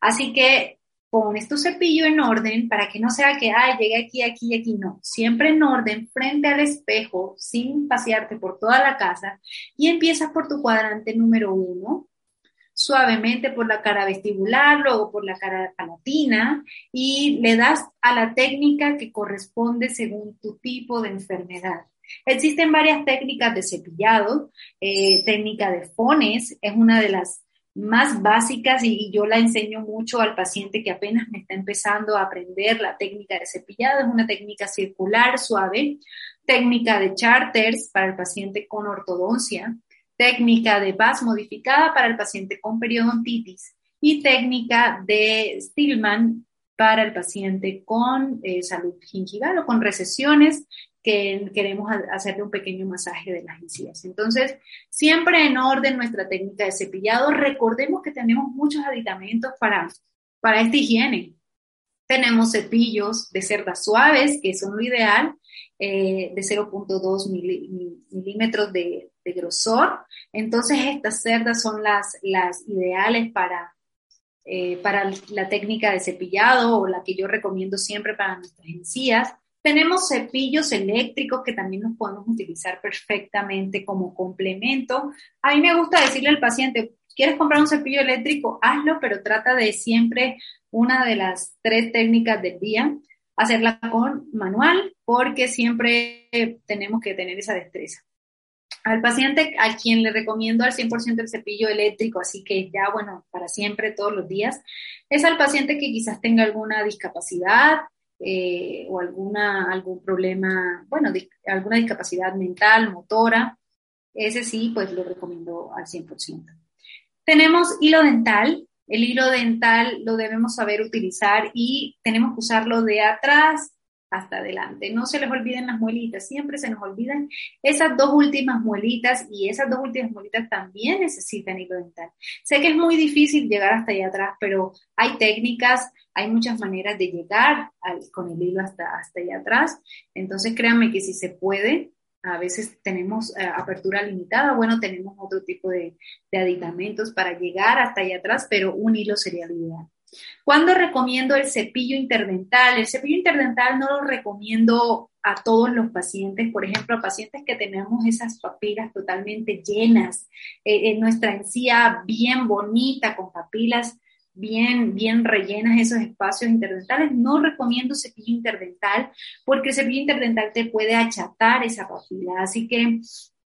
Así que pones tu cepillo en orden para que no sea que, ay, llegue aquí, aquí y aquí. No, siempre en orden, frente al espejo, sin pasearte por toda la casa y empiezas por tu cuadrante número uno, suavemente por la cara vestibular, luego por la cara palatina y le das a la técnica que corresponde según tu tipo de enfermedad. Existen varias técnicas de cepillado, eh, técnica de fones es una de las más básicas y yo la enseño mucho al paciente que apenas me está empezando a aprender la técnica de cepillado. Es una técnica circular, suave, técnica de charters para el paciente con ortodoncia, técnica de VAS modificada para el paciente con periodontitis y técnica de Stillman para el paciente con eh, salud gingival o con recesiones que queremos hacerle un pequeño masaje de las encías. Entonces, siempre en orden nuestra técnica de cepillado. Recordemos que tenemos muchos aditamentos para, para esta higiene. Tenemos cepillos de cerdas suaves, que son lo ideal, eh, de 0.2 milímetros de, grosor. Entonces, estas cerdas son las, las ideales para, eh, para la técnica de cepillado o la que yo recomiendo siempre para nuestras encías. Tenemos cepillos eléctricos que también los podemos utilizar perfectamente como complemento. A mí me gusta decirle al paciente, ¿quieres comprar un cepillo eléctrico? Hazlo, pero trata de siempre una de las tres técnicas del día, hacerla con manual, porque siempre tenemos que tener esa destreza. Al paciente a quien le recomiendo al 100% el cepillo eléctrico, así que ya, bueno, para siempre, todos los días, es al paciente que quizás tenga alguna discapacidad, eh, o alguna, algún problema, bueno, alguna discapacidad mental, motora, ese sí, pues lo recomiendo al 100%. Tenemos hilo dental. El hilo dental lo debemos saber utilizar y tenemos que usarlo de atrás hasta adelante. No se les olviden las muelitas, siempre se nos olvidan esas dos últimas muelitas y esas dos últimas muelitas también necesitan hilo dental. Sé que es muy difícil llegar hasta allá atrás, pero hay técnicas, hay muchas maneras de llegar con el hilo hasta, hasta allá atrás. Entonces créanme que si se puede, a veces tenemos eh, apertura limitada, bueno, tenemos otro tipo de, aditamentos para llegar hasta allá atrás, pero un hilo sería ideal. ¿Cuándo recomiendo el cepillo interdental? El cepillo interdental no lo recomiendo a todos los pacientes, por ejemplo, a pacientes que tenemos esas papilas totalmente llenas, eh, en nuestra encía bien bonita, con papilas bien, bien rellenas esos espacios interdentales, no recomiendo cepillo interdental porque el cepillo interdental te puede achatar esa papila. Así que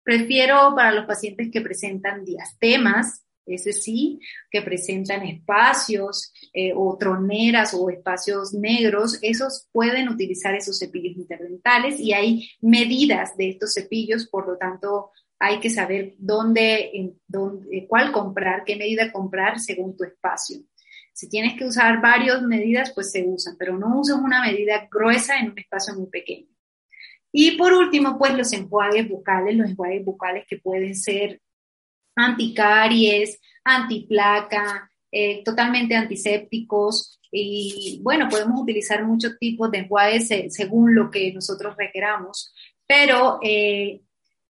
prefiero para los pacientes que presentan diastemas, ese sí, que presentan espacios eh, o troneras o espacios negros, esos pueden utilizar esos cepillos interdentales y hay medidas de estos cepillos, por lo tanto hay que saber dónde, en, dónde, cuál comprar, qué medida comprar según tu espacio. Si tienes que usar varias medidas, pues se usan, pero no uses una medida gruesa en un espacio muy pequeño. Y por último, pues los enjuagues bucales, los enjuagues bucales que pueden ser anticaries, antiplaca, eh, totalmente antisépticos. Y bueno, podemos utilizar muchos tipos de enjuagues según lo que nosotros requeramos, pero eh,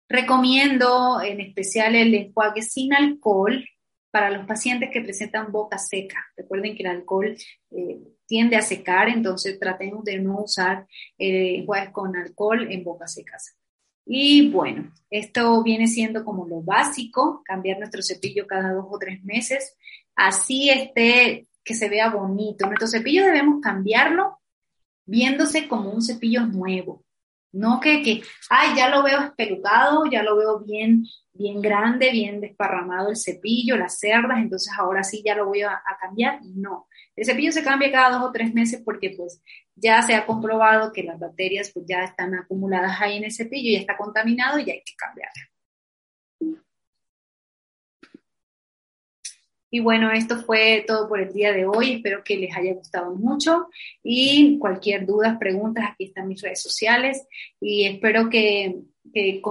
recomiendo en especial el enjuague sin alcohol para los pacientes que presentan boca seca. Recuerden que el alcohol eh, tiende a secar, entonces tratemos de no usar enjuagues con alcohol en bocas secas. Y bueno, esto viene siendo como lo básico, cambiar nuestro cepillo cada dos o tres meses, así esté que se vea bonito. Nuestro cepillo debemos cambiarlo viéndose como un cepillo nuevo, no que, que, ay, ya lo veo espelucado, ya lo veo bien, bien grande, bien desparramado el cepillo, las cerdas, entonces ahora sí ya lo voy a, cambiar. No, el cepillo se cambia cada dos o tres meses porque pues ya se ha comprobado que las bacterias pues ya están acumuladas ahí en el cepillo, ya está contaminado y hay que cambiarlo. Y bueno, esto fue todo por el día de hoy. Espero que les haya gustado mucho. Y cualquier duda, preguntas, aquí están mis redes sociales. Y espero que que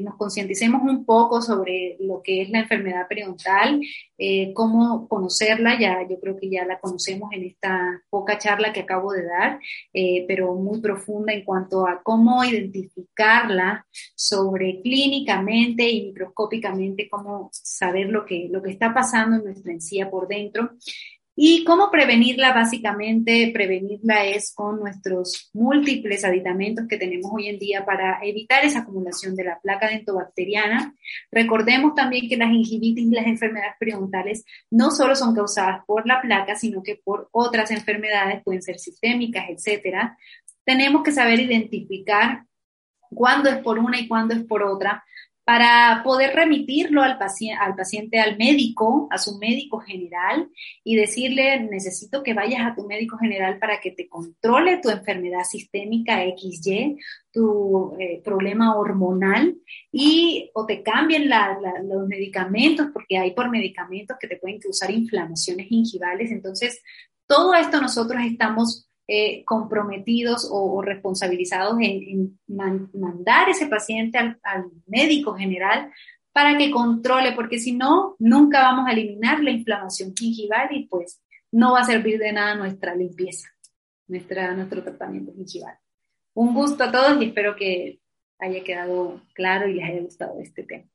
nos concienticemos un poco sobre lo que es la enfermedad periodontal, eh, cómo conocerla, ya yo creo que ya la conocemos en esta poca charla que acabo de dar, eh, pero muy profunda en cuanto a cómo identificarla sobre clínicamente y microscópicamente, cómo saber lo que, lo que está pasando en nuestra encía por dentro ¿Y cómo prevenirla? Básicamente, prevenirla es con nuestros múltiples aditamentos que tenemos hoy en día para evitar esa acumulación de la placa dentobacteriana. Recordemos también que las gingivitis y las enfermedades periodontales no solo son causadas por la placa, sino que por otras enfermedades, pueden ser sistémicas, etcétera. Tenemos que saber identificar cuándo es por una y cuándo es por otra, para poder remitirlo al paciente, al paciente, al médico, a su médico general y decirle, necesito que vayas a tu médico general para que te controle tu enfermedad sistémica XY, tu eh, problema hormonal y o te cambien los medicamentos, porque hay por medicamentos que te pueden causar inflamaciones gingivales. Entonces, todo esto nosotros estamos eh, comprometidos o, responsabilizados en, mandar ese paciente al, médico general para que controle, porque si no, nunca vamos a eliminar la inflamación gingival y pues no va a servir de nada nuestra limpieza, nuestra, nuestro tratamiento gingival. Un gusto a todos y espero que haya quedado claro y les haya gustado este tema.